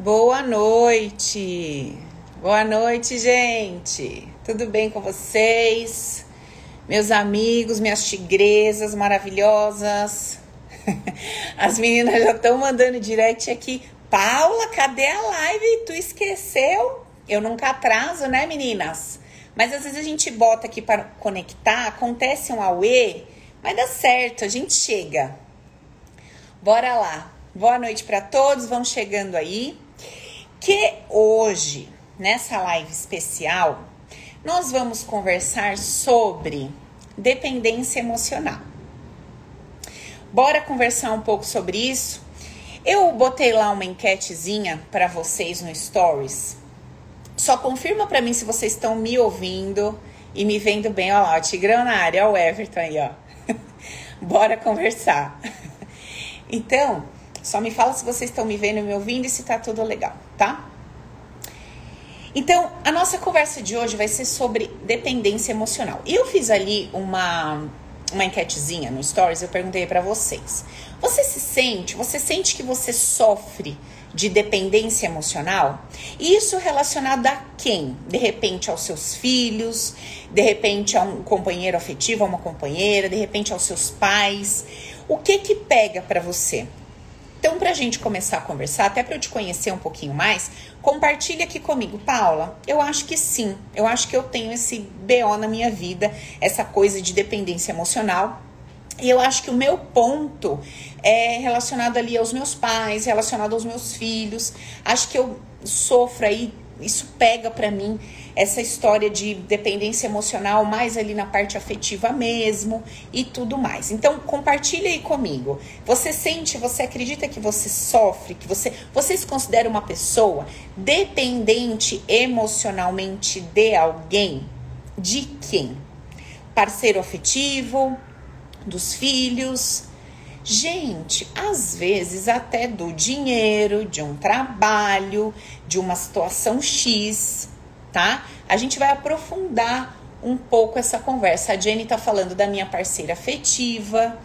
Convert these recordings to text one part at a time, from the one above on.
Boa noite. Boa noite, gente. Tudo bem com vocês? Meus amigos, minhas tigresas maravilhosas. As meninas já estão mandando direct aqui. Paula, cadê a live? Tu esqueceu? Eu nunca atraso, né, meninas? Mas às vezes a gente bota aqui para conectar, acontece um auê, mas dá certo, a gente chega. Bora lá. Boa noite para todos, vão chegando aí. Que hoje, nessa live especial, nós vamos conversar sobre dependência emocional. Bora conversar um pouco sobre isso? Eu botei lá uma enquetezinha para vocês no Stories. Só confirma para mim se vocês estão me ouvindo e me vendo bem. Olha lá, o Tigrão na área, olha o Everton aí, ó. Bora conversar. Então, só me fala se vocês estão me vendo e me ouvindo e se tá tudo legal, tá? Então, a nossa conversa de hoje vai ser sobre dependência emocional. Eu fiz ali uma, uma enquetezinha no Stories, eu perguntei para vocês. Você se sente, você sente que você sofre de dependência emocional? E isso relacionado a quem? De repente aos seus filhos, de repente a um companheiro afetivo, a uma companheira, de repente aos seus pais. O que que pega para você? Então, para a gente começar a conversar, até para eu te conhecer um pouquinho mais, compartilha aqui comigo, Paula. Eu acho que sim, eu acho que eu tenho esse BO na minha vida, essa coisa de dependência emocional. E eu acho que o meu ponto é relacionado ali aos meus pais, relacionado aos meus filhos. Acho que eu sofro aí, isso pega para mim essa história de dependência emocional mais ali na parte afetiva mesmo e tudo mais. Então, compartilha aí comigo. Você sente, você acredita que você sofre, que você, você se considera uma pessoa dependente emocionalmente de alguém? De quem? Parceiro afetivo, dos filhos, Gente, às vezes até do dinheiro, de um trabalho, de uma situação X tá? A gente vai aprofundar um pouco essa conversa. A Jenny tá falando da minha parceira afetiva,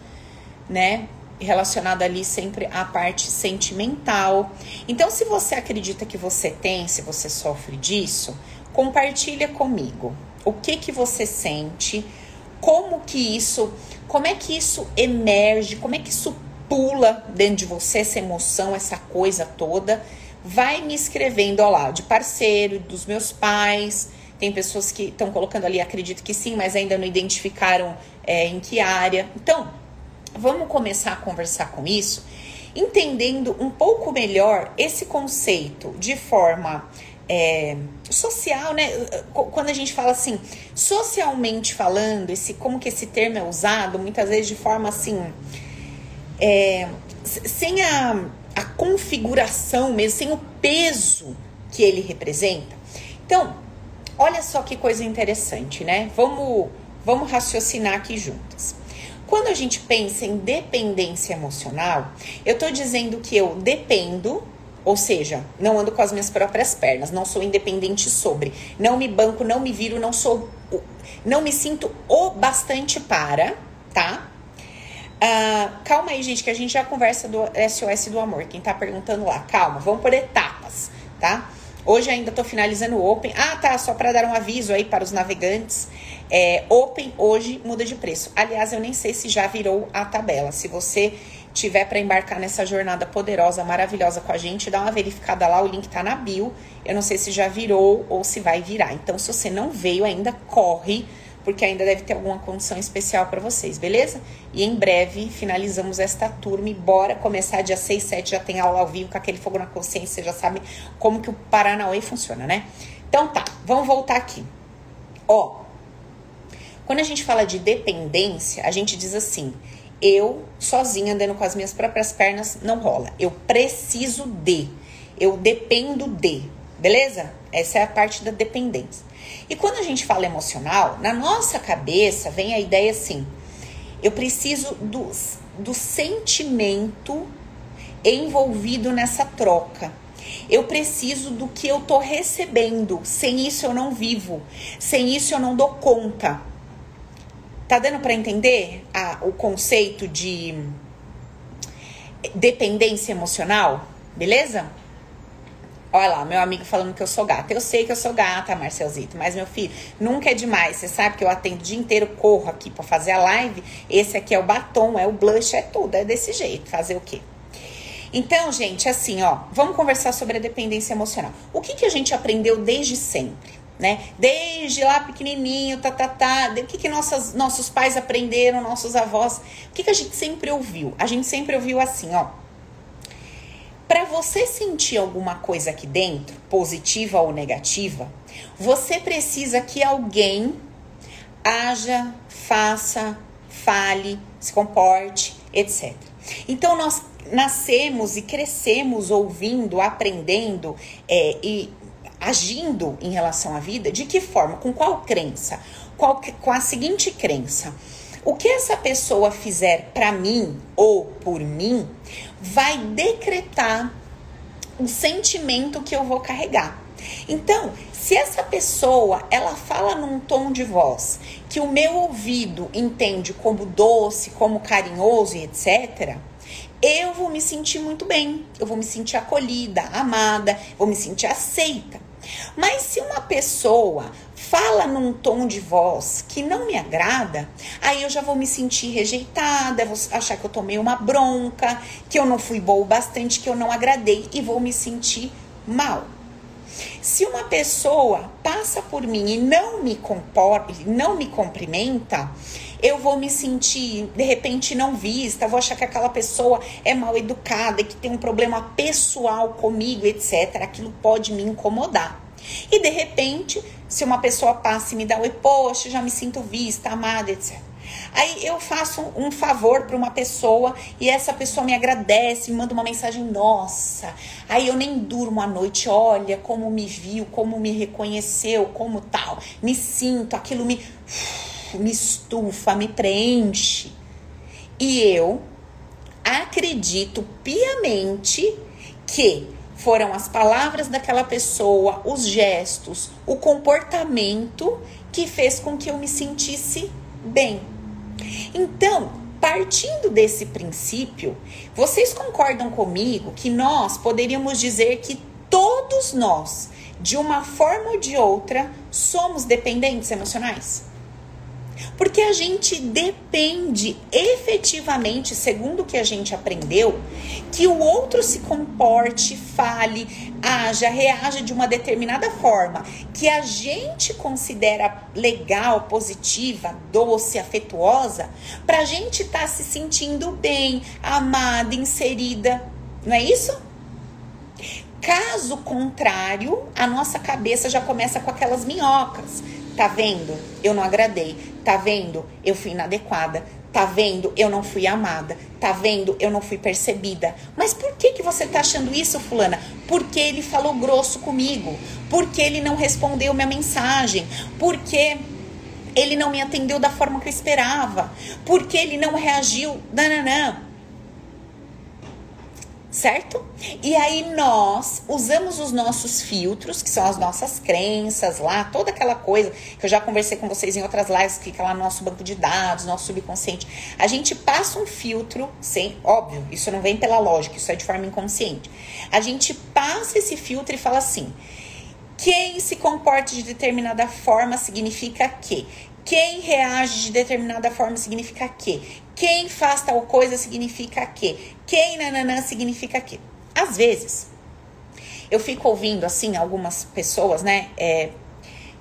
né? Relacionada ali sempre à parte sentimental. Então, se você acredita que você tem, se você sofre disso, compartilha comigo. O que que você sente? Como que isso, como é que isso emerge? Como é que isso pula dentro de você essa emoção, essa coisa toda? Vai me escrevendo ao lado de parceiro, dos meus pais. Tem pessoas que estão colocando ali, acredito que sim, mas ainda não identificaram é, em que área. Então, vamos começar a conversar com isso, entendendo um pouco melhor esse conceito de forma é, social, né? Quando a gente fala assim, socialmente falando, esse como que esse termo é usado, muitas vezes de forma assim, é, sem a a configuração mesmo, sem o peso que ele representa. Então, olha só que coisa interessante, né? Vamos, vamos raciocinar aqui juntas. Quando a gente pensa em dependência emocional, eu tô dizendo que eu dependo, ou seja, não ando com as minhas próprias pernas, não sou independente sobre, não me banco, não me viro, não sou, não me sinto o bastante para, tá? Uh, calma aí, gente, que a gente já conversa do SOS do amor. Quem tá perguntando lá, calma, vamos por etapas, tá? Hoje ainda tô finalizando o Open. Ah, tá, só para dar um aviso aí para os navegantes. É, Open hoje muda de preço. Aliás, eu nem sei se já virou a tabela. Se você tiver para embarcar nessa jornada poderosa, maravilhosa com a gente, dá uma verificada lá, o link tá na bio. Eu não sei se já virou ou se vai virar. Então, se você não veio ainda, corre porque ainda deve ter alguma condição especial para vocês, beleza? E em breve finalizamos esta turma e bora começar dia 6, 7, já tem aula ao vivo com aquele fogo na consciência, já sabe como que o Paranauê funciona, né? Então tá, vamos voltar aqui. Ó, quando a gente fala de dependência, a gente diz assim: eu sozinha andando com as minhas próprias pernas não rola. Eu preciso de, eu dependo de, beleza? Essa é a parte da dependência. E quando a gente fala emocional, na nossa cabeça vem a ideia assim: eu preciso do, do sentimento envolvido nessa troca. Eu preciso do que eu tô recebendo. Sem isso eu não vivo. Sem isso eu não dou conta. Tá dando para entender a, o conceito de dependência emocional? Beleza? Olha lá, meu amigo falando que eu sou gata. Eu sei que eu sou gata, Marcelzito, mas meu filho, nunca é demais. Você sabe que eu atendo o dia inteiro, corro aqui para fazer a live. Esse aqui é o batom, é o blush, é tudo, é desse jeito. Fazer o quê? Então, gente, assim, ó, vamos conversar sobre a dependência emocional. O que, que a gente aprendeu desde sempre? Né? Desde lá pequenininho, tá, tá, tá. O que, que nossas, nossos pais aprenderam, nossos avós? O que, que a gente sempre ouviu? A gente sempre ouviu assim, ó para você sentir alguma coisa aqui dentro, positiva ou negativa, você precisa que alguém haja, faça, fale, se comporte, etc. Então nós nascemos e crescemos ouvindo, aprendendo é, e agindo em relação à vida. De que forma? Com qual crença? Qual, com a seguinte crença: o que essa pessoa fizer para mim ou por mim vai decretar o sentimento que eu vou carregar. Então, se essa pessoa ela fala num tom de voz que o meu ouvido entende como doce, como carinhoso e etc, eu vou me sentir muito bem, eu vou me sentir acolhida, amada, vou me sentir aceita. Mas se uma pessoa fala num tom de voz que não me agrada, aí eu já vou me sentir rejeitada, vou achar que eu tomei uma bronca, que eu não fui boa o bastante, que eu não agradei e vou me sentir mal. Se uma pessoa passa por mim e não me comporta, não me cumprimenta, eu vou me sentir de repente não vista, vou achar que aquela pessoa é mal educada, que tem um problema pessoal comigo, etc. Aquilo pode me incomodar. E de repente, se uma pessoa passa e me dá oi, poxa, já me sinto vista, amada, etc. Aí eu faço um favor para uma pessoa e essa pessoa me agradece, me manda uma mensagem, nossa. Aí eu nem durmo à noite, olha como me viu, como me reconheceu, como tal. Me sinto, aquilo me me estufa, me preenche. E eu acredito piamente que foram as palavras daquela pessoa, os gestos, o comportamento que fez com que eu me sentisse bem. Então, partindo desse princípio, vocês concordam comigo que nós poderíamos dizer que todos nós, de uma forma ou de outra, somos dependentes emocionais? Porque a gente depende efetivamente, segundo o que a gente aprendeu, que o outro se comporte, fale, haja, reaja de uma determinada forma que a gente considera legal, positiva, doce, afetuosa, para a gente estar tá se sentindo bem, amada, inserida. Não é isso? Caso contrário, a nossa cabeça já começa com aquelas minhocas. Tá vendo? Eu não agradei. Tá vendo? Eu fui inadequada. Tá vendo? Eu não fui amada. Tá vendo? Eu não fui percebida. Mas por que que você tá achando isso, fulana? Porque ele falou grosso comigo. Porque ele não respondeu minha mensagem. Porque ele não me atendeu da forma que eu esperava. Porque ele não reagiu. Nananã certo? E aí nós usamos os nossos filtros, que são as nossas crenças lá, toda aquela coisa que eu já conversei com vocês em outras lives, que fica lá no nosso banco de dados, nosso subconsciente. A gente passa um filtro, sem, óbvio, isso não vem pela lógica, isso é de forma inconsciente. A gente passa esse filtro e fala assim: quem se comporta de determinada forma significa que quem reage de determinada forma significa que. Quem faz tal coisa significa que. Quem nananã significa que. Às vezes, eu fico ouvindo, assim, algumas pessoas, né? É,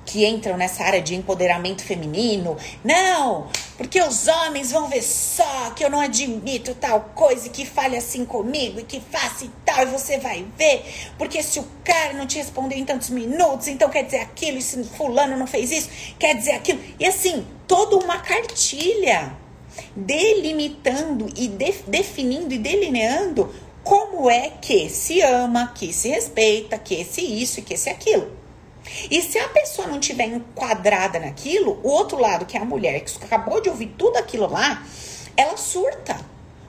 que entram nessa área de empoderamento feminino. Não, porque os homens vão ver só que eu não admito tal coisa e que fale assim comigo e que faça e tal, e você vai ver. Porque se o cara não te respondeu em tantos minutos, então quer dizer aquilo, e se fulano não fez isso, quer dizer aquilo. E assim, toda uma cartilha delimitando e de, definindo e delineando como é que se ama, que se respeita, que se isso e que se aquilo. E se a pessoa não tiver enquadrada naquilo, o outro lado, que é a mulher, que acabou de ouvir tudo aquilo lá, ela surta.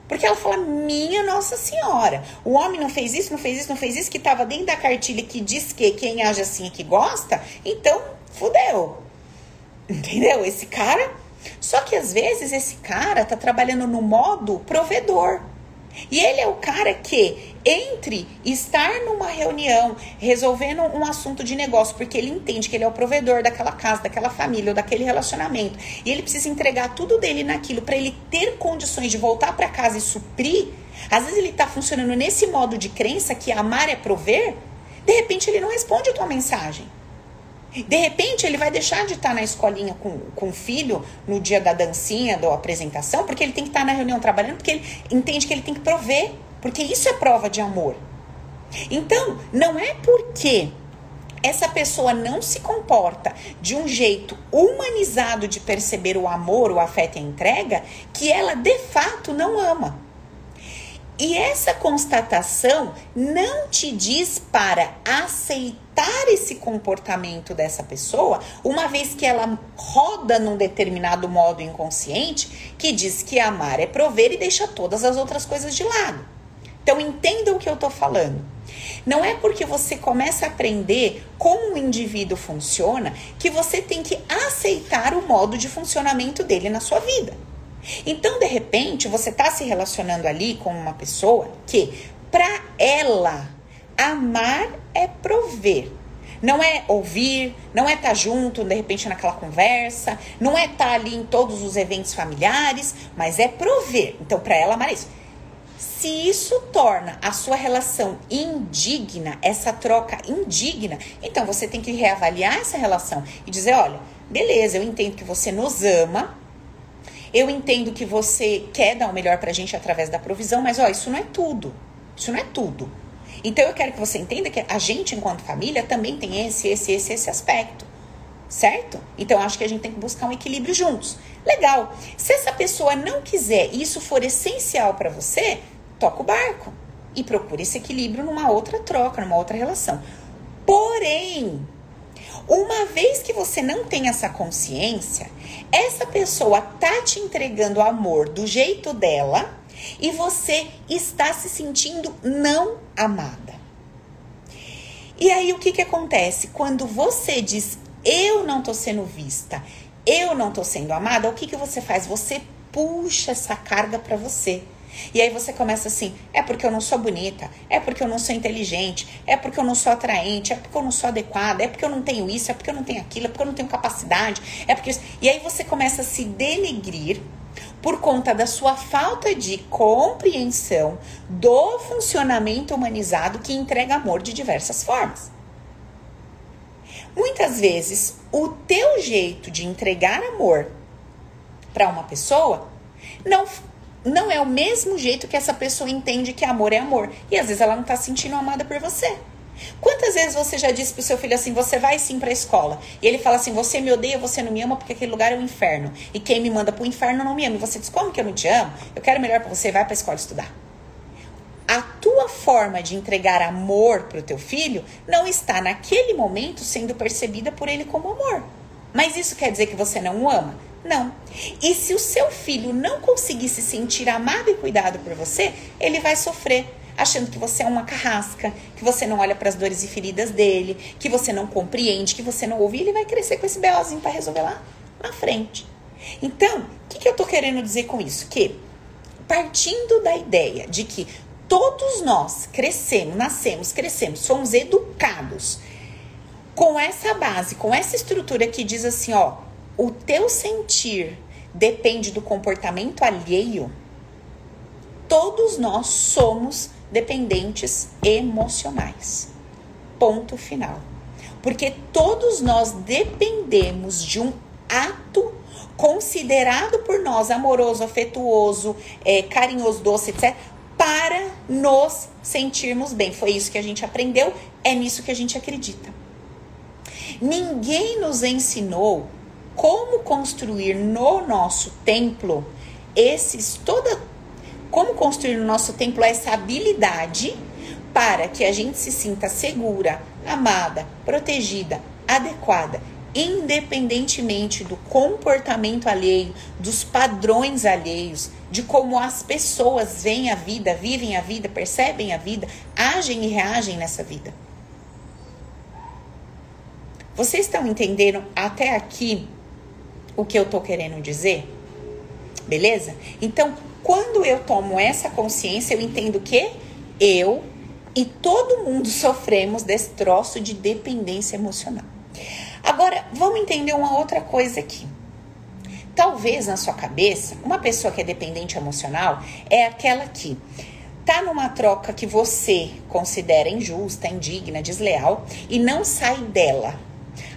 Porque ela fala, minha Nossa Senhora, o homem não fez isso, não fez isso, não fez isso, que estava dentro da cartilha que diz que quem age assim é que gosta, então fudeu. Entendeu? Esse cara. Só que às vezes esse cara tá trabalhando no modo provedor. E ele é o cara que, entre estar numa reunião, resolvendo um assunto de negócio, porque ele entende que ele é o provedor daquela casa, daquela família ou daquele relacionamento, e ele precisa entregar tudo dele naquilo para ele ter condições de voltar para casa e suprir, às vezes ele está funcionando nesse modo de crença que amar é prover, de repente ele não responde a tua mensagem. De repente, ele vai deixar de estar na escolinha com, com o filho no dia da dancinha, da apresentação, porque ele tem que estar na reunião trabalhando, porque ele entende que ele tem que prover, porque isso é prova de amor. Então, não é porque essa pessoa não se comporta de um jeito humanizado de perceber o amor, o afeto e a entrega, que ela de fato não ama. E essa constatação não te diz para aceitar esse comportamento dessa pessoa, uma vez que ela roda num determinado modo inconsciente que diz que amar é prover e deixa todas as outras coisas de lado. Então entenda o que eu tô falando. Não é porque você começa a aprender como o indivíduo funciona que você tem que aceitar o modo de funcionamento dele na sua vida. Então, de repente, você está se relacionando ali com uma pessoa que, para ela, amar é prover. Não é ouvir, não é estar tá junto, de repente, naquela conversa, não é estar tá ali em todos os eventos familiares, mas é prover. Então, para ela, amar é isso. Se isso torna a sua relação indigna, essa troca indigna, então você tem que reavaliar essa relação e dizer: olha, beleza, eu entendo que você nos ama, eu entendo que você quer dar o melhor pra gente através da provisão, mas ó, isso não é tudo. Isso não é tudo. Então eu quero que você entenda que a gente, enquanto família, também tem esse, esse, esse, esse aspecto. Certo? Então acho que a gente tem que buscar um equilíbrio juntos. Legal. Se essa pessoa não quiser e isso for essencial para você, toca o barco e procure esse equilíbrio numa outra troca, numa outra relação. Porém, uma vez que você não tem essa consciência, essa pessoa tá te entregando amor do jeito dela e você está se sentindo não amada. E aí o que que acontece? Quando você diz eu não tô sendo vista, eu não tô sendo amada, o que que você faz? Você puxa essa carga para você. E aí você começa assim: é porque eu não sou bonita, é porque eu não sou inteligente, é porque eu não sou atraente, é porque eu não sou adequada, é porque eu não tenho isso, é porque eu não tenho aquilo, é porque eu não tenho capacidade, é porque. E aí você começa a se denegrir por conta da sua falta de compreensão do funcionamento humanizado que entrega amor de diversas formas. Muitas vezes, o teu jeito de entregar amor para uma pessoa não não é o mesmo jeito que essa pessoa entende que amor é amor. E às vezes ela não tá se sentindo amada por você. Quantas vezes você já disse pro seu filho assim, você vai sim pra escola? E ele fala assim, você me odeia, você não me ama porque aquele lugar é o um inferno. E quem me manda pro inferno não me ama. E você diz, como que eu não te amo? Eu quero melhor para você, vai pra escola estudar. A tua forma de entregar amor pro teu filho não está naquele momento sendo percebida por ele como amor. Mas isso quer dizer que você não o ama? Não. E se o seu filho não conseguir se sentir amado e cuidado por você, ele vai sofrer, achando que você é uma carrasca, que você não olha para as dores e feridas dele, que você não compreende, que você não ouve, ele vai crescer com esse BOzinho para resolver lá na frente. Então, o que, que eu tô querendo dizer com isso? Que partindo da ideia de que todos nós crescemos, nascemos, crescemos, somos educados com essa base, com essa estrutura que diz assim, ó, o teu sentir depende do comportamento alheio, todos nós somos dependentes emocionais. Ponto final. Porque todos nós dependemos de um ato considerado por nós amoroso, afetuoso, é, carinhoso, doce, etc., para nos sentirmos bem. Foi isso que a gente aprendeu, é nisso que a gente acredita. Ninguém nos ensinou como construir no nosso templo esses toda como construir no nosso templo essa habilidade para que a gente se sinta segura, amada, protegida, adequada, independentemente do comportamento alheio, dos padrões alheios, de como as pessoas veem a vida, vivem a vida, percebem a vida, agem e reagem nessa vida. Vocês estão entendendo até aqui o que eu tô querendo dizer? Beleza? Então, quando eu tomo essa consciência, eu entendo que eu e todo mundo sofremos desse troço de dependência emocional. Agora, vamos entender uma outra coisa aqui. Talvez na sua cabeça, uma pessoa que é dependente emocional é aquela que tá numa troca que você considera injusta, indigna, desleal e não sai dela.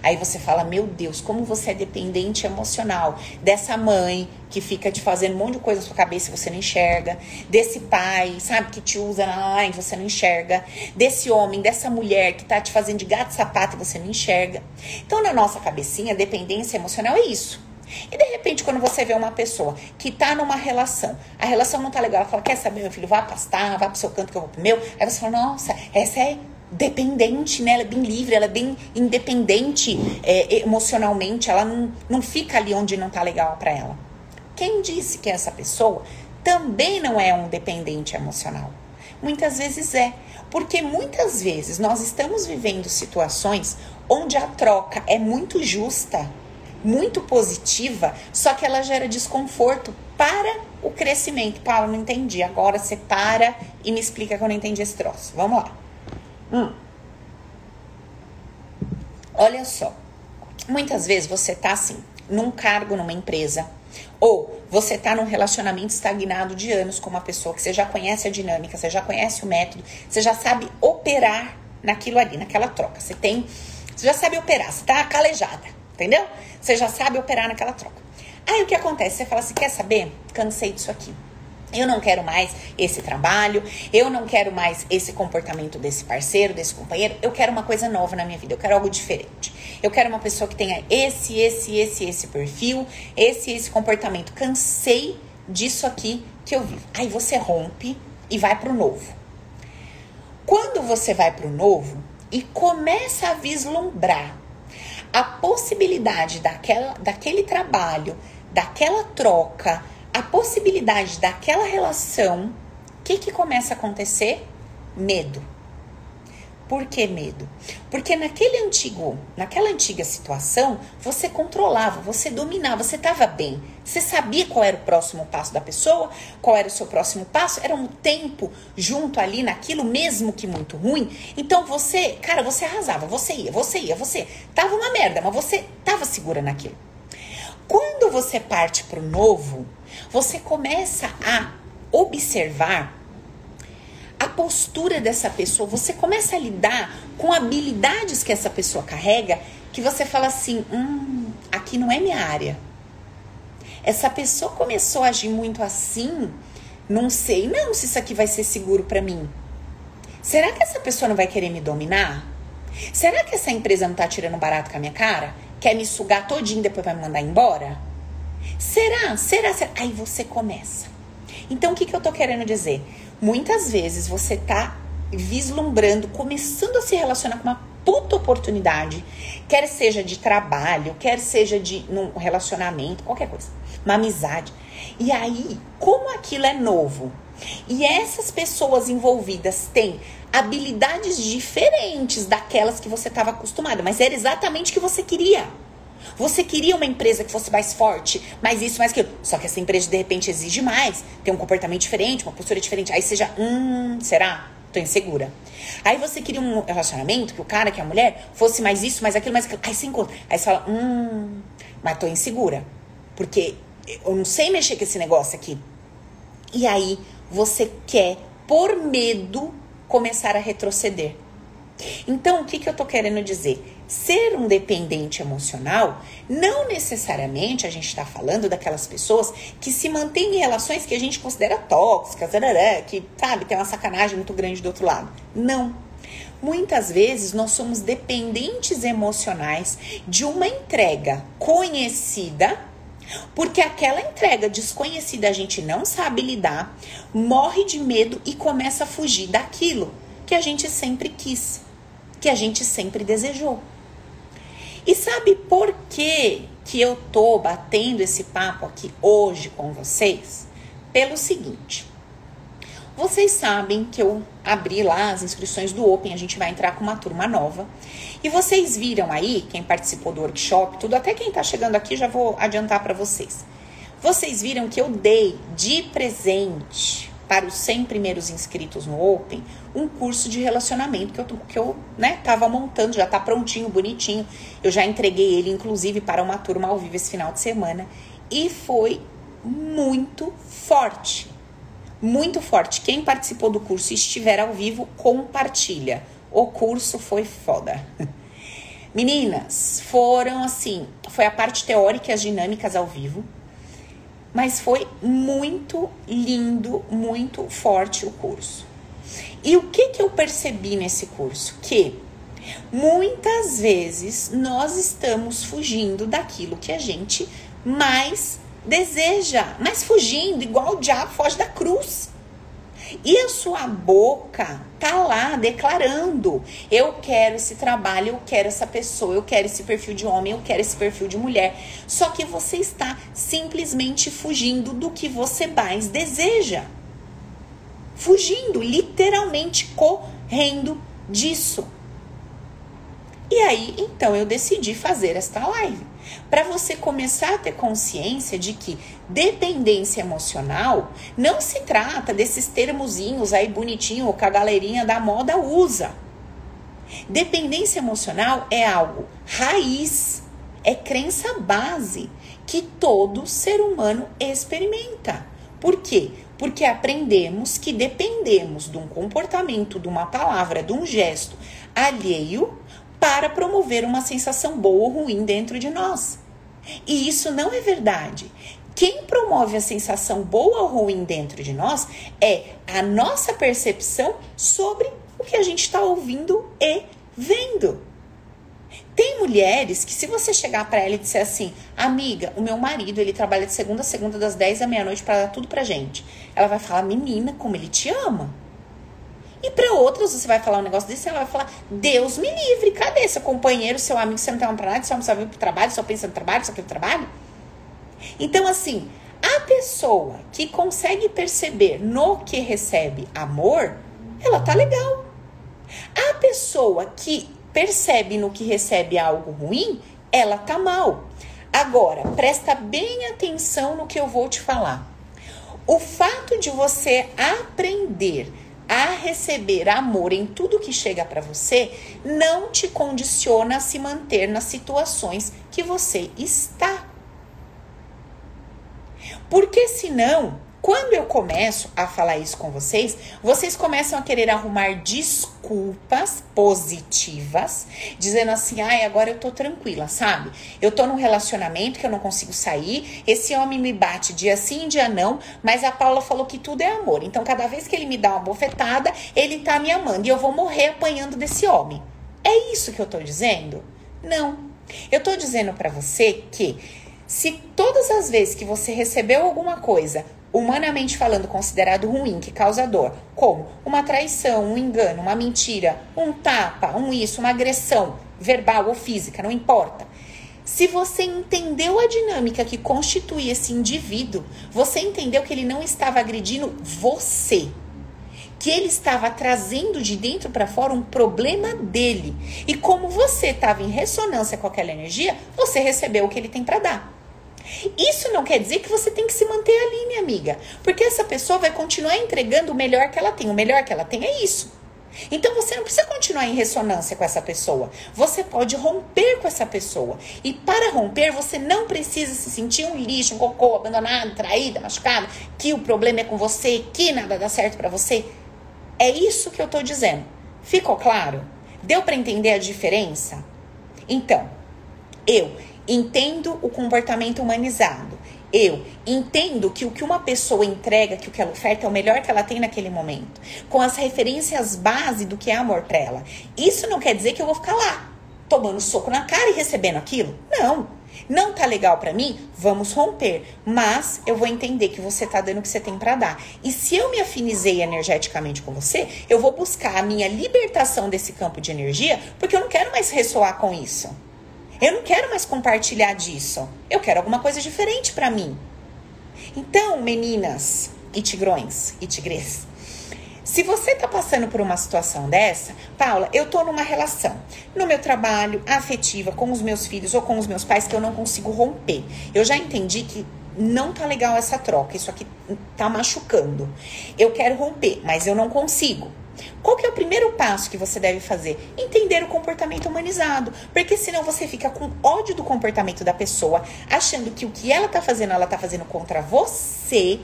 Aí você fala: Meu Deus, como você é dependente emocional dessa mãe que fica te fazendo um monte de coisa na sua cabeça e você não enxerga, desse pai, sabe, que te usa e você não enxerga, desse homem, dessa mulher que tá te fazendo de gato sapato e você não enxerga. Então, na nossa cabecinha, dependência emocional é isso. E de repente, quando você vê uma pessoa que tá numa relação, a relação não tá legal, ela fala: Quer saber, meu filho, vá pastar, vá pro seu canto que eu vou pro meu. Aí você fala: Nossa, essa é dependente, né? Ela é bem livre, ela é bem independente é, emocionalmente, ela não, não fica ali onde não tá legal para ela. Quem disse que essa pessoa também não é um dependente emocional? Muitas vezes é, porque muitas vezes nós estamos vivendo situações onde a troca é muito justa, muito positiva, só que ela gera desconforto para o crescimento. Paulo, não entendi. Agora você para e me explica que eu não entendi esse troço. Vamos lá. Hum. Olha só. Muitas vezes você tá assim, num cargo numa empresa, ou você tá num relacionamento estagnado de anos com uma pessoa que você já conhece a dinâmica, você já conhece o método, você já sabe operar naquilo ali, naquela troca. Você tem, você já sabe operar, você tá calejada, entendeu? Você já sabe operar naquela troca. Aí o que acontece? Você fala assim: quer saber? Cansei disso aqui. Eu não quero mais esse trabalho, eu não quero mais esse comportamento desse parceiro, desse companheiro. Eu quero uma coisa nova na minha vida, eu quero algo diferente. Eu quero uma pessoa que tenha esse, esse, esse, esse perfil, esse, esse comportamento. Cansei disso aqui que eu vivo. Aí você rompe e vai para o novo. Quando você vai para o novo e começa a vislumbrar a possibilidade daquela, daquele trabalho, daquela troca, a possibilidade daquela relação, o que, que começa a acontecer? Medo. Por que medo? Porque naquele antigo, naquela antiga situação, você controlava, você dominava, você estava bem. Você sabia qual era o próximo passo da pessoa, qual era o seu próximo passo, era um tempo junto ali naquilo, mesmo que muito ruim. Então você, cara, você arrasava, você ia, você ia, você. Tava uma merda, mas você tava segura naquilo. Quando você parte para o novo, você começa a observar a postura dessa pessoa, você começa a lidar com habilidades que essa pessoa carrega, que você fala assim: hum, aqui não é minha área. Essa pessoa começou a agir muito assim, não sei não se isso aqui vai ser seguro para mim. Será que essa pessoa não vai querer me dominar? Será que essa empresa não tá tirando barato com a minha cara? Quer me sugar todinho depois vai me mandar embora? Será? Será? Será? Aí você começa. Então, o que, que eu tô querendo dizer? Muitas vezes você tá vislumbrando, começando a se relacionar com uma puta oportunidade, quer seja de trabalho, quer seja de um relacionamento, qualquer coisa, uma amizade. E aí, como aquilo é novo e essas pessoas envolvidas têm habilidades diferentes daquelas que você estava acostumada, mas era exatamente o que você queria. Você queria uma empresa que fosse mais forte, mais isso, mais aquilo. Só que essa empresa de repente exige mais, tem um comportamento diferente, uma postura diferente. Aí seja, hum, será? Tô insegura. Aí você queria um relacionamento que o cara, que a mulher, fosse mais isso, mais aquilo, mais aquilo. Aí você encontra. Aí você fala, hum, mas tô insegura. Porque eu não sei mexer com esse negócio aqui. E aí você quer, por medo, começar a retroceder. Então, o que, que eu tô querendo dizer? Ser um dependente emocional, não necessariamente a gente está falando daquelas pessoas que se mantêm em relações que a gente considera tóxicas, que, sabe, tem uma sacanagem muito grande do outro lado. Não. Muitas vezes nós somos dependentes emocionais de uma entrega conhecida porque aquela entrega desconhecida a gente não sabe lidar, morre de medo e começa a fugir daquilo que a gente sempre quis, que a gente sempre desejou. E sabe por que que eu tô batendo esse papo aqui hoje com vocês? Pelo seguinte, vocês sabem que eu abri lá as inscrições do Open, a gente vai entrar com uma turma nova. E vocês viram aí, quem participou do workshop, tudo, até quem tá chegando aqui já vou adiantar para vocês. Vocês viram que eu dei de presente para os 100 primeiros inscritos no Open um curso de relacionamento que eu, que eu né, tava montando, já tá prontinho, bonitinho. Eu já entreguei ele, inclusive, para uma turma ao vivo esse final de semana. E foi muito forte. Muito forte. Quem participou do curso e estiver ao vivo, compartilha. O curso foi foda. Meninas, foram assim, foi a parte teórica e as dinâmicas ao vivo. Mas foi muito lindo, muito forte o curso. E o que, que eu percebi nesse curso? Que muitas vezes nós estamos fugindo daquilo que a gente mais deseja, mas fugindo, igual o diabo foge da cruz. E a sua boca tá lá declarando: eu quero esse trabalho, eu quero essa pessoa, eu quero esse perfil de homem, eu quero esse perfil de mulher. Só que você está simplesmente fugindo do que você mais deseja. Fugindo, literalmente correndo disso. E aí, então eu decidi fazer esta live para você começar a ter consciência de que dependência emocional não se trata desses termozinhos aí bonitinho que a galerinha da moda usa. Dependência emocional é algo raiz, é crença base que todo ser humano experimenta. Por quê? Porque aprendemos que dependemos de um comportamento, de uma palavra, de um gesto alheio para promover uma sensação boa ou ruim dentro de nós. E isso não é verdade. Quem promove a sensação boa ou ruim dentro de nós é a nossa percepção sobre o que a gente está ouvindo e vendo. Tem mulheres que, se você chegar para ela e disser assim, amiga, o meu marido ele trabalha de segunda a segunda, das 10 da meia-noite para dar tudo pra gente, ela vai falar, menina, como ele te ama. E para outras, você vai falar um negócio desse, ela vai falar: Deus me livre, cadê seu companheiro, seu amigo, você não tem uma pra nada, você não sabe pro trabalho, só pensa no trabalho, só quer o trabalho? Então, assim, a pessoa que consegue perceber no que recebe amor, ela tá legal. A pessoa que percebe no que recebe algo ruim, ela tá mal. Agora, presta bem atenção no que eu vou te falar. O fato de você aprender a receber amor em tudo que chega para você não te condiciona a se manter nas situações que você está. Porque senão quando eu começo a falar isso com vocês, vocês começam a querer arrumar desculpas positivas, dizendo assim: ai, agora eu tô tranquila, sabe? Eu tô num relacionamento que eu não consigo sair, esse homem me bate dia sim, dia não, mas a Paula falou que tudo é amor. Então, cada vez que ele me dá uma bofetada, ele tá me amando e eu vou morrer apanhando desse homem. É isso que eu tô dizendo? Não. Eu tô dizendo para você que se todas as vezes que você recebeu alguma coisa humanamente falando, considerado ruim, que causa dor, como uma traição, um engano, uma mentira, um tapa, um isso, uma agressão verbal ou física, não importa. Se você entendeu a dinâmica que constitui esse indivíduo, você entendeu que ele não estava agredindo você, que ele estava trazendo de dentro para fora um problema dele. E como você estava em ressonância com aquela energia, você recebeu o que ele tem para dar. Isso não quer dizer que você tem que se manter ali, minha amiga, porque essa pessoa vai continuar entregando o melhor que ela tem. O melhor que ela tem é isso. Então você não precisa continuar em ressonância com essa pessoa. Você pode romper com essa pessoa. E para romper, você não precisa se sentir um lixo, um cocô, abandonado, traída, machucado, que o problema é com você, que nada dá certo para você. É isso que eu tô dizendo. Ficou claro? Deu para entender a diferença? Então, eu entendo o comportamento humanizado. Eu entendo que o que uma pessoa entrega, que o que ela oferta é o melhor que ela tem naquele momento, com as referências base do que é amor para ela. Isso não quer dizer que eu vou ficar lá tomando soco na cara e recebendo aquilo. Não. Não tá legal para mim? Vamos romper. Mas eu vou entender que você tá dando o que você tem para dar. E se eu me afinizei energeticamente com você, eu vou buscar a minha libertação desse campo de energia, porque eu não quero mais ressoar com isso. Eu não quero mais compartilhar disso. Eu quero alguma coisa diferente para mim. Então, meninas e tigrões e tigres, se você tá passando por uma situação dessa, Paula, eu tô numa relação no meu trabalho, afetiva, com os meus filhos ou com os meus pais que eu não consigo romper. Eu já entendi que não tá legal essa troca, isso aqui tá machucando. Eu quero romper, mas eu não consigo. Qual que é o primeiro passo que você deve fazer? Entender o comportamento humanizado. Porque senão você fica com ódio do comportamento da pessoa, achando que o que ela tá fazendo, ela tá fazendo contra você.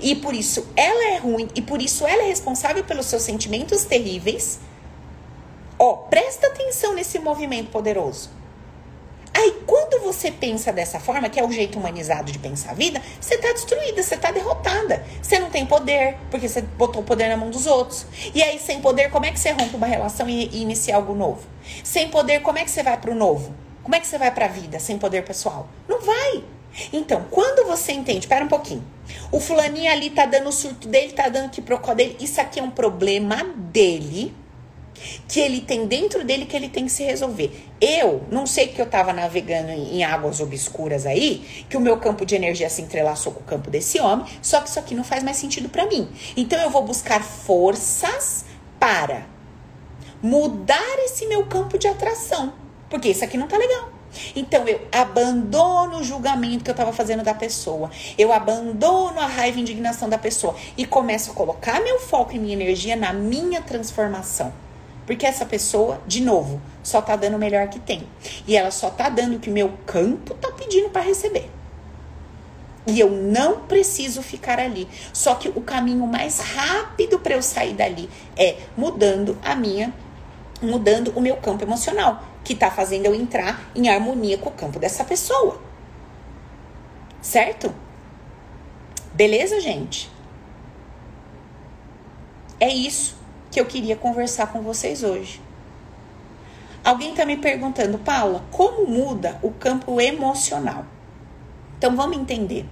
E por isso ela é ruim e por isso ela é responsável pelos seus sentimentos terríveis. Ó, presta atenção nesse movimento poderoso. Quando você pensa dessa forma, que é o jeito humanizado de pensar a vida, você tá destruída, você tá derrotada. Você não tem poder, porque você botou o poder na mão dos outros. E aí, sem poder, como é que você rompe uma relação e, e inicia algo novo? Sem poder, como é que você vai pro novo? Como é que você vai pra vida sem poder pessoal? Não vai. Então, quando você entende, espera um pouquinho. O fulaninho ali tá dando o surto dele, tá dando que procó dele. Isso aqui é um problema dele que ele tem dentro dele que ele tem que se resolver. Eu não sei que eu estava navegando em, em, águas obscuras aí, que o meu campo de energia se entrelaçou com o campo desse homem, só que isso aqui não faz mais sentido para mim. Então eu vou buscar forças para mudar esse meu campo de atração, porque isso aqui não tá legal. Então eu abandono o julgamento que eu estava fazendo da pessoa, eu abandono a raiva e indignação da pessoa e começo a colocar meu foco e minha energia na minha transformação. Porque essa pessoa, de novo, só tá dando o melhor que tem. E ela só tá dando o que meu campo tá pedindo para receber. E eu não preciso ficar ali. Só que o caminho mais rápido para eu sair dali é mudando a minha mudando o meu campo emocional, que tá fazendo eu entrar em harmonia com o campo dessa pessoa. Certo? Beleza, gente? É isso que eu queria conversar com vocês hoje. Alguém está me perguntando, Paula, como muda o campo emocional? Então vamos entender.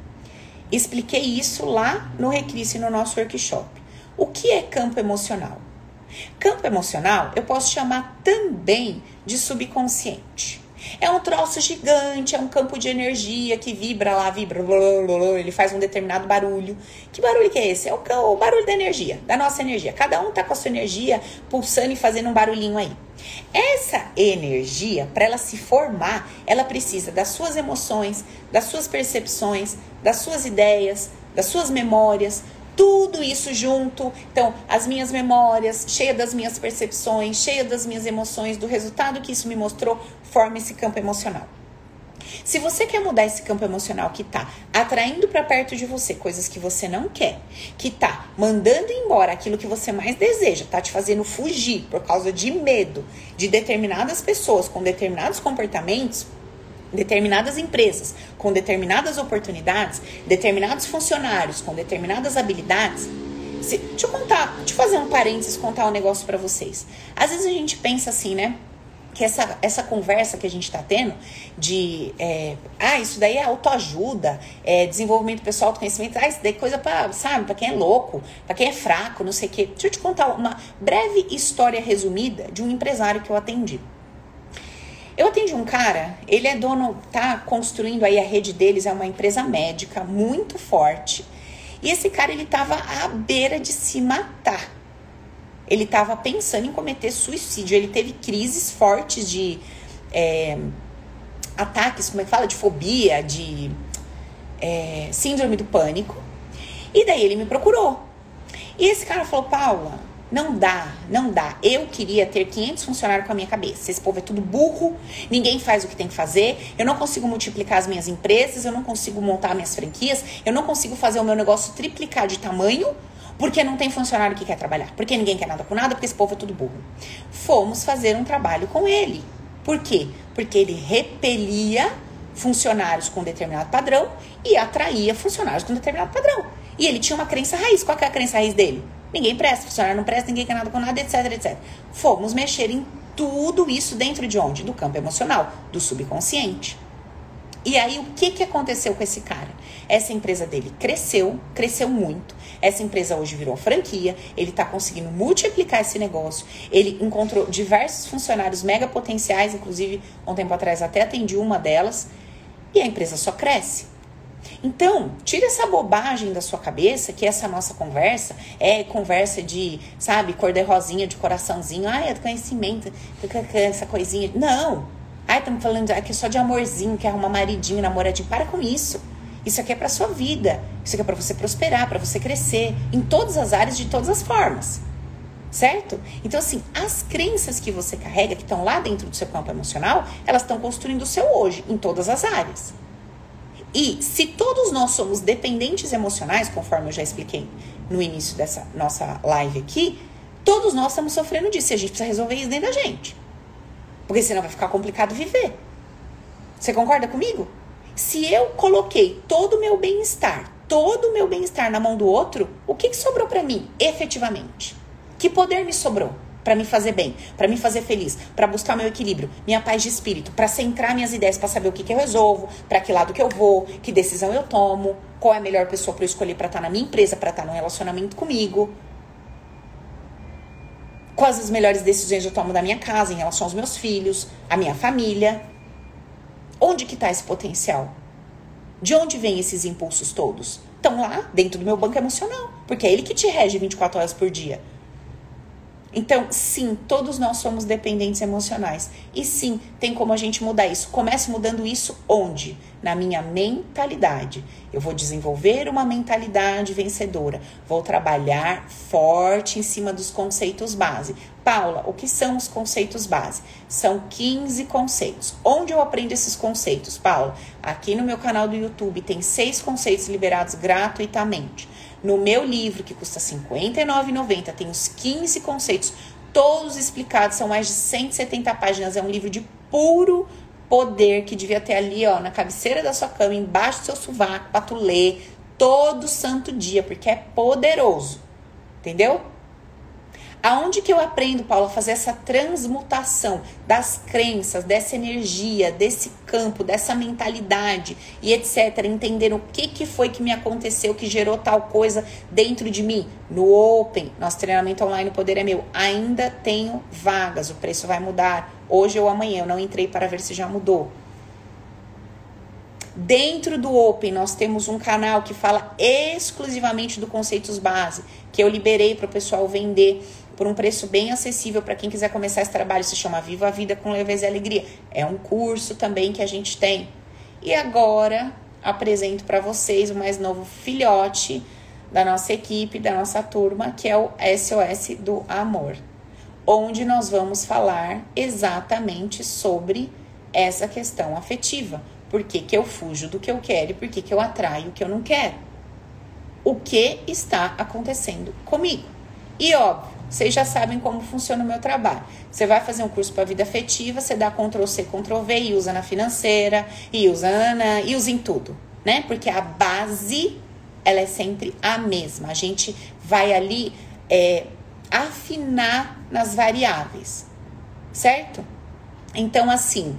Expliquei isso lá no Recrisse, no nosso workshop. O que é campo emocional? Campo emocional eu posso chamar também de subconsciente. É um troço gigante, é um campo de energia que vibra lá, vibra, ele faz um determinado barulho. Que barulho que é esse? É o, o barulho da energia, da nossa energia. Cada um tá com a sua energia pulsando e fazendo um barulhinho aí. Essa energia, para ela se formar, ela precisa das suas emoções, das suas percepções, das suas ideias, das suas memórias, tudo isso junto. Então, as minhas memórias, cheia das minhas percepções, cheia das minhas emoções, do resultado que isso me mostrou, forma esse campo emocional. Se você quer mudar esse campo emocional que tá atraindo para perto de você coisas que você não quer, que tá mandando embora aquilo que você mais deseja, tá te fazendo fugir por causa de medo de determinadas pessoas com determinados comportamentos, determinadas empresas com determinadas oportunidades, determinados funcionários com determinadas habilidades. Se, deixa eu contar, deixa eu fazer um parênteses, contar um negócio para vocês. Às vezes a gente pensa assim, né? Que essa, essa conversa que a gente tá tendo de é, ah, isso daí é autoajuda, é desenvolvimento pessoal, conhecimento, ah, isso daí é coisa para, sabe, para quem é louco, para quem é fraco, não sei o quê. Deixa eu te contar uma breve história resumida de um empresário que eu atendi. Eu atendi um cara, ele é dono, tá construindo aí a rede deles, é uma empresa médica muito forte. E esse cara, ele tava à beira de se matar. Ele estava pensando em cometer suicídio. Ele teve crises fortes de é, ataques, como é que fala? De fobia, de é, síndrome do pânico. E daí ele me procurou. E esse cara falou: Paula, não dá, não dá. Eu queria ter 500 funcionários com a minha cabeça. Esse povo é tudo burro, ninguém faz o que tem que fazer. Eu não consigo multiplicar as minhas empresas, eu não consigo montar minhas franquias, eu não consigo fazer o meu negócio triplicar de tamanho, porque não tem funcionário que quer trabalhar, porque ninguém quer nada com nada, porque esse povo é tudo burro. Fomos fazer um trabalho com ele. Por quê? Porque ele repelia funcionários com determinado padrão e atraía funcionários com determinado padrão. E ele tinha uma crença raiz. Qual é a crença raiz dele? Ninguém presta, funcionário não presta, ninguém quer nada com nada, etc, etc. Fomos mexer em tudo isso dentro de onde? Do campo emocional, do subconsciente. E aí, o que, que aconteceu com esse cara? Essa empresa dele cresceu, cresceu muito. Essa empresa hoje virou franquia, ele está conseguindo multiplicar esse negócio. Ele encontrou diversos funcionários mega potenciais, inclusive, um tempo atrás até atendi uma delas. E a empresa só cresce. Então, tira essa bobagem da sua cabeça que essa nossa conversa é conversa de, sabe, cor de rosinha, de coraçãozinho. Ai, é do conhecimento, essa coisinha. Não. Ai, estamos falando aqui só de amorzinho, que arruma maridinho, namoradinho. Para com isso. Isso aqui é para sua vida. Isso aqui é para você prosperar, para você crescer em todas as áreas, de todas as formas. Certo? Então, assim, as crenças que você carrega, que estão lá dentro do seu campo emocional, elas estão construindo o seu hoje, em todas as áreas. E se todos nós somos dependentes emocionais, conforme eu já expliquei no início dessa nossa live aqui, todos nós estamos sofrendo disso. E a gente precisa resolver isso dentro da gente. Porque senão vai ficar complicado viver. Você concorda comigo? Se eu coloquei todo o meu bem-estar, todo o meu bem-estar na mão do outro, o que, que sobrou para mim, efetivamente? Que poder me sobrou para me fazer bem, para me fazer feliz, para buscar meu equilíbrio, minha paz de espírito, para centrar minhas ideias, para saber o que, que eu resolvo, para que lado que eu vou, que decisão eu tomo, qual é a melhor pessoa para eu escolher para estar tá na minha empresa, para estar tá no relacionamento comigo. Quais as melhores decisões eu tomo da minha casa em relação aos meus filhos, a minha família. Onde que está esse potencial? De onde vêm esses impulsos todos? Estão lá, dentro do meu banco emocional. Porque é ele que te rege 24 horas por dia. Então, sim, todos nós somos dependentes emocionais. E sim, tem como a gente mudar isso. Comece mudando isso onde? Na minha mentalidade. Eu vou desenvolver uma mentalidade vencedora. Vou trabalhar forte em cima dos conceitos base. Paula, o que são os conceitos base? São 15 conceitos. Onde eu aprendo esses conceitos, Paula? Aqui no meu canal do YouTube tem seis conceitos liberados gratuitamente. No meu livro, que custa R$ 59,90, tem os 15 conceitos, todos explicados, são mais de 170 páginas. É um livro de puro poder que devia ter ali, ó, na cabeceira da sua cama, embaixo do seu sovaco, para tu ler todo santo dia, porque é poderoso. Entendeu? Aonde que eu aprendo, Paulo, a fazer essa transmutação das crenças, dessa energia, desse campo, dessa mentalidade e etc. Entender o que, que foi que me aconteceu que gerou tal coisa dentro de mim. No Open, nosso treinamento online O Poder é Meu, ainda tenho vagas, o preço vai mudar hoje ou amanhã. Eu não entrei para ver se já mudou. Dentro do Open, nós temos um canal que fala exclusivamente do conceitos base, que eu liberei para o pessoal vender por um preço bem acessível para quem quiser começar esse trabalho. Se chama Viva a Vida com Leveza e Alegria. É um curso também que a gente tem. E agora apresento para vocês o mais novo filhote da nossa equipe, da nossa turma, que é o SOS do Amor, onde nós vamos falar exatamente sobre essa questão afetiva. Por que, que eu fujo do que eu quero e por que, que eu atraio o que eu não quero? O que está acontecendo comigo? E óbvio, vocês já sabem como funciona o meu trabalho. Você vai fazer um curso para vida afetiva, você dá Ctrl C, Ctrl V e usa na financeira, e usa na, e usa em tudo, né? Porque a base ela é sempre a mesma. A gente vai ali é, afinar nas variáveis, certo? Então, assim,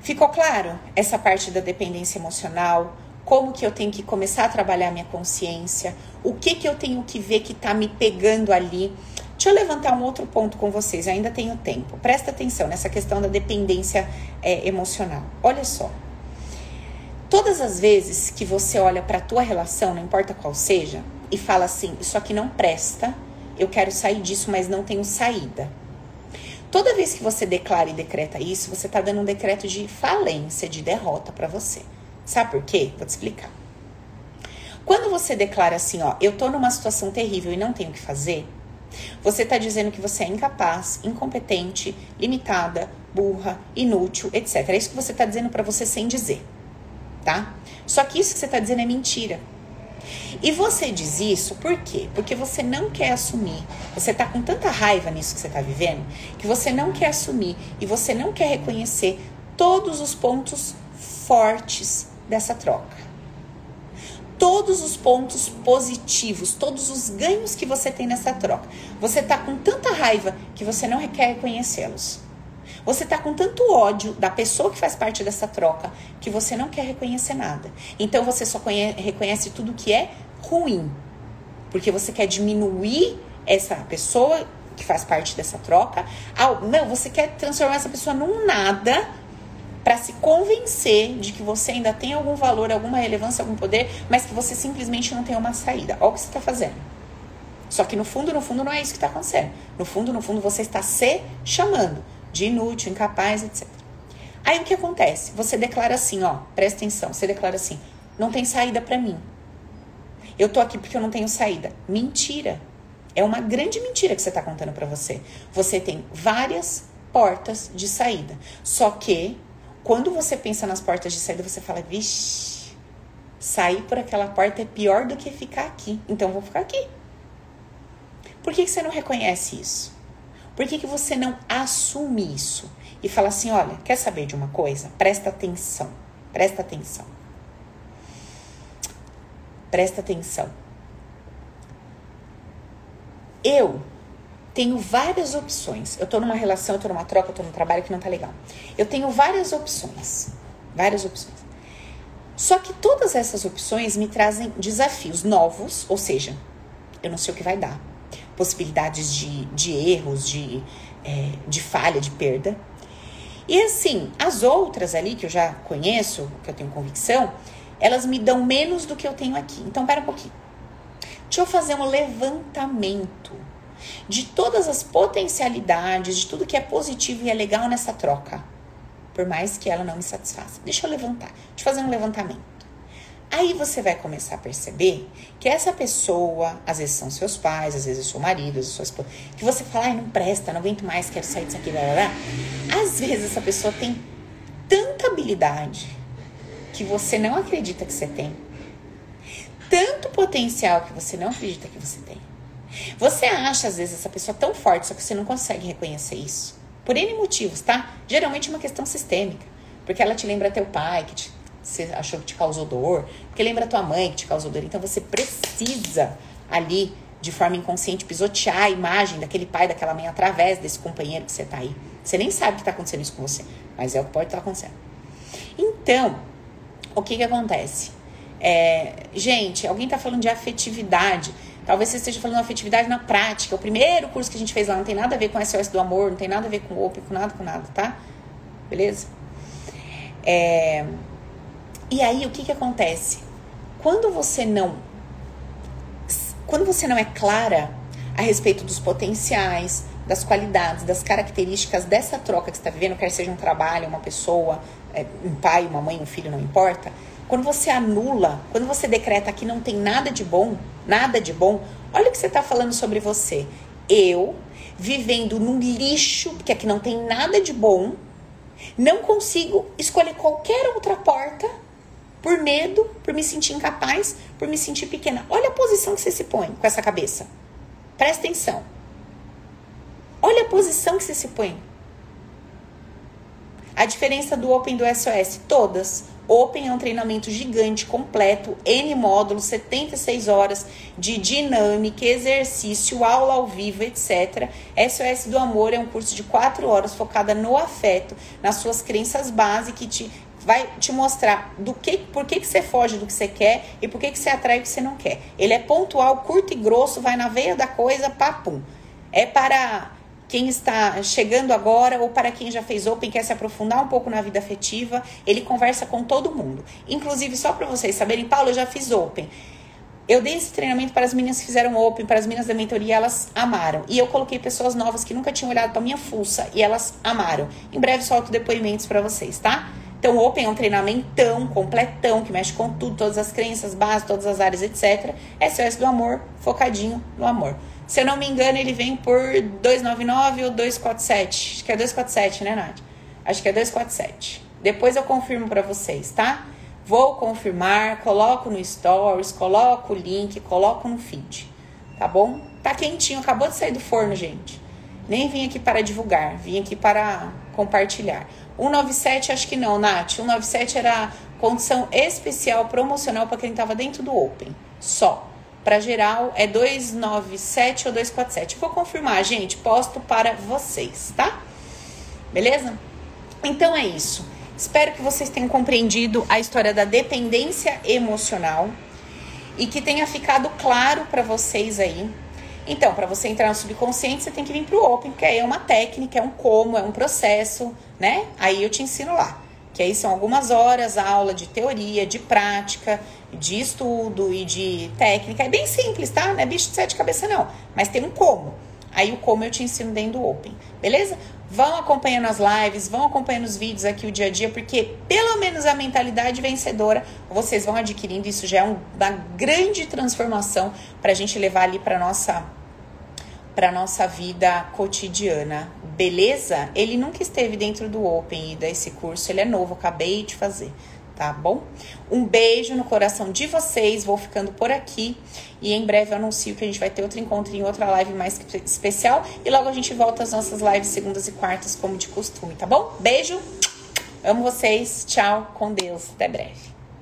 ficou claro essa parte da dependência emocional? como que eu tenho que começar a trabalhar minha consciência, o que que eu tenho que ver que está me pegando ali. Deixa eu levantar um outro ponto com vocês, eu ainda tenho tempo. Presta atenção nessa questão da dependência é, emocional. Olha só. Todas as vezes que você olha para a tua relação, não importa qual seja, e fala assim: Isso aqui não presta, eu quero sair disso, mas não tenho saída. Toda vez que você declara e decreta isso, você está dando um decreto de falência, de derrota para você. Sabe por quê? Vou te explicar. Quando você declara assim, ó, eu tô numa situação terrível e não tenho o que fazer, você tá dizendo que você é incapaz, incompetente, limitada, burra, inútil, etc. É isso que você tá dizendo para você sem dizer, tá? Só que isso que você tá dizendo é mentira. E você diz isso por quê? Porque você não quer assumir. Você tá com tanta raiva nisso que você tá vivendo, que você não quer assumir e você não quer reconhecer todos os pontos fortes dessa troca. Todos os pontos positivos, todos os ganhos que você tem nessa troca. Você tá com tanta raiva que você não quer reconhecê-los. Você tá com tanto ódio da pessoa que faz parte dessa troca que você não quer reconhecer nada. Então você só reconhece tudo que é ruim. Porque você quer diminuir essa pessoa que faz parte dessa troca. não, você quer transformar essa pessoa num nada para se convencer de que você ainda tem algum valor, alguma relevância, algum poder, mas que você simplesmente não tem uma saída. Olha o que você está fazendo. Só que no fundo, no fundo, não é isso que está acontecendo. No fundo, no fundo, você está se chamando de inútil, incapaz, etc. Aí o que acontece? Você declara assim, ó, presta atenção, você declara assim: não tem saída para mim. Eu tô aqui porque eu não tenho saída. Mentira. É uma grande mentira que você tá contando para você. Você tem várias portas de saída. Só que quando você pensa nas portas de saída, você fala: "Vixe, sair por aquela porta é pior do que ficar aqui. Então vou ficar aqui". Por que, que você não reconhece isso? Por que, que você não assume isso? E fala assim: olha, quer saber de uma coisa? Presta atenção. Presta atenção. Presta atenção. Eu tenho várias opções. Eu tô numa relação, eu tô numa troca, eu tô num trabalho que não tá legal. Eu tenho várias opções. Várias opções. Só que todas essas opções me trazem desafios novos, ou seja, eu não sei o que vai dar possibilidades de, de erros, de, é, de falha, de perda. E assim, as outras ali que eu já conheço, que eu tenho convicção, elas me dão menos do que eu tenho aqui. Então, pera um pouquinho. Deixa eu fazer um levantamento de todas as potencialidades, de tudo que é positivo e é legal nessa troca. Por mais que ela não me satisfaça. Deixa eu levantar. Deixa eu fazer um levantamento. Aí você vai começar a perceber que essa pessoa, às vezes são seus pais, às vezes é seu marido, às vezes sua esposa, que você fala, ai, não presta, não aguento mais, quero sair disso aqui, blá, blá, blá. Às vezes essa pessoa tem tanta habilidade que você não acredita que você tem. Tanto potencial que você não acredita que você tem. Você acha, às vezes, essa pessoa tão forte, só que você não consegue reconhecer isso. Por N motivos, tá? Geralmente é uma questão sistêmica. Porque ela te lembra teu pai, que te você achou que te causou dor, porque lembra tua mãe que te causou dor. Então você precisa ali, de forma inconsciente, pisotear a imagem daquele pai, daquela mãe através desse companheiro que você tá aí. Você nem sabe que tá acontecendo isso com você, mas é o que pode estar tá acontecendo. Então, o que que acontece? É, gente, alguém tá falando de afetividade. Talvez você esteja falando de afetividade na prática. O primeiro curso que a gente fez lá não tem nada a ver com SOS do amor, não tem nada a ver com o OP, com nada, com nada, tá? Beleza? É, e aí o que que acontece? Quando você não quando você não é clara a respeito dos potenciais, das qualidades, das características dessa troca que está vivendo, quer seja um trabalho, uma pessoa, é, um pai, uma mãe, um filho, não importa. Quando você anula, quando você decreta que não tem nada de bom, nada de bom, olha o que você está falando sobre você. Eu, vivendo num lixo, porque aqui não tem nada de bom, não consigo escolher qualquer outra porta por medo, por me sentir incapaz, por me sentir pequena. Olha a posição que você se põe com essa cabeça. Presta atenção. Olha a posição que você se põe. A diferença do Open do SOS, todas. Open é um treinamento gigante, completo, N módulos, 76 horas de dinâmica, exercício, aula ao vivo, etc. SOS do Amor é um curso de 4 horas focada no afeto, nas suas crenças básicas que te vai te mostrar do que, por que, que você foge do que você quer e por que, que você atrai o que você não quer. Ele é pontual, curto e grosso, vai na veia da coisa, papum. É para quem está chegando agora ou para quem já fez Open, quer se aprofundar um pouco na vida afetiva, ele conversa com todo mundo. Inclusive, só para vocês saberem, Paulo, eu já fiz Open. Eu dei esse treinamento para as meninas que fizeram Open, para as meninas da mentoria, elas amaram. E eu coloquei pessoas novas que nunca tinham olhado para minha fuça e elas amaram. Em breve solto depoimentos para vocês, tá? Então, Open é um treinamentão, completão, que mexe com tudo, todas as crenças, bases, todas as áreas, etc. SOS do amor, focadinho no amor. Se eu não me engano, ele vem por 299 ou 247. Acho que é 247, né, Nath? Acho que é 247. Depois eu confirmo para vocês, tá? Vou confirmar, coloco no Stories, coloco o link, coloco no feed. Tá bom? Tá quentinho, acabou de sair do forno, gente. Nem vim aqui para divulgar, vim aqui para compartilhar. 197 acho que não, Nath. 197 era condição especial promocional para quem estava dentro do Open. Só. Para geral é 297 ou 247. Vou confirmar, gente. Posto para vocês, tá? Beleza? Então é isso. Espero que vocês tenham compreendido a história da dependência emocional e que tenha ficado claro para vocês aí então, para você entrar no subconsciente, você tem que vir para o Open, que aí é uma técnica, é um como, é um processo, né? Aí eu te ensino lá. Que aí são algumas horas, aula de teoria, de prática, de estudo e de técnica. É bem simples, tá? Não é bicho de sete cabeças, não. Mas tem um como. Aí o como eu te ensino dentro do Open, beleza? Vão acompanhando as lives, vão acompanhando os vídeos aqui o dia a dia, porque pelo menos a mentalidade vencedora vocês vão adquirindo. Isso já é uma grande transformação para a gente levar ali para nossa para nossa vida cotidiana, beleza? Ele nunca esteve dentro do Open e desse curso, ele é novo, acabei de fazer tá bom? Um beijo no coração de vocês, vou ficando por aqui. E em breve eu anuncio que a gente vai ter outro encontro em outra live mais especial. E logo a gente volta às nossas lives segundas e quartas como de costume, tá bom? Beijo, amo vocês, tchau, com Deus, até breve.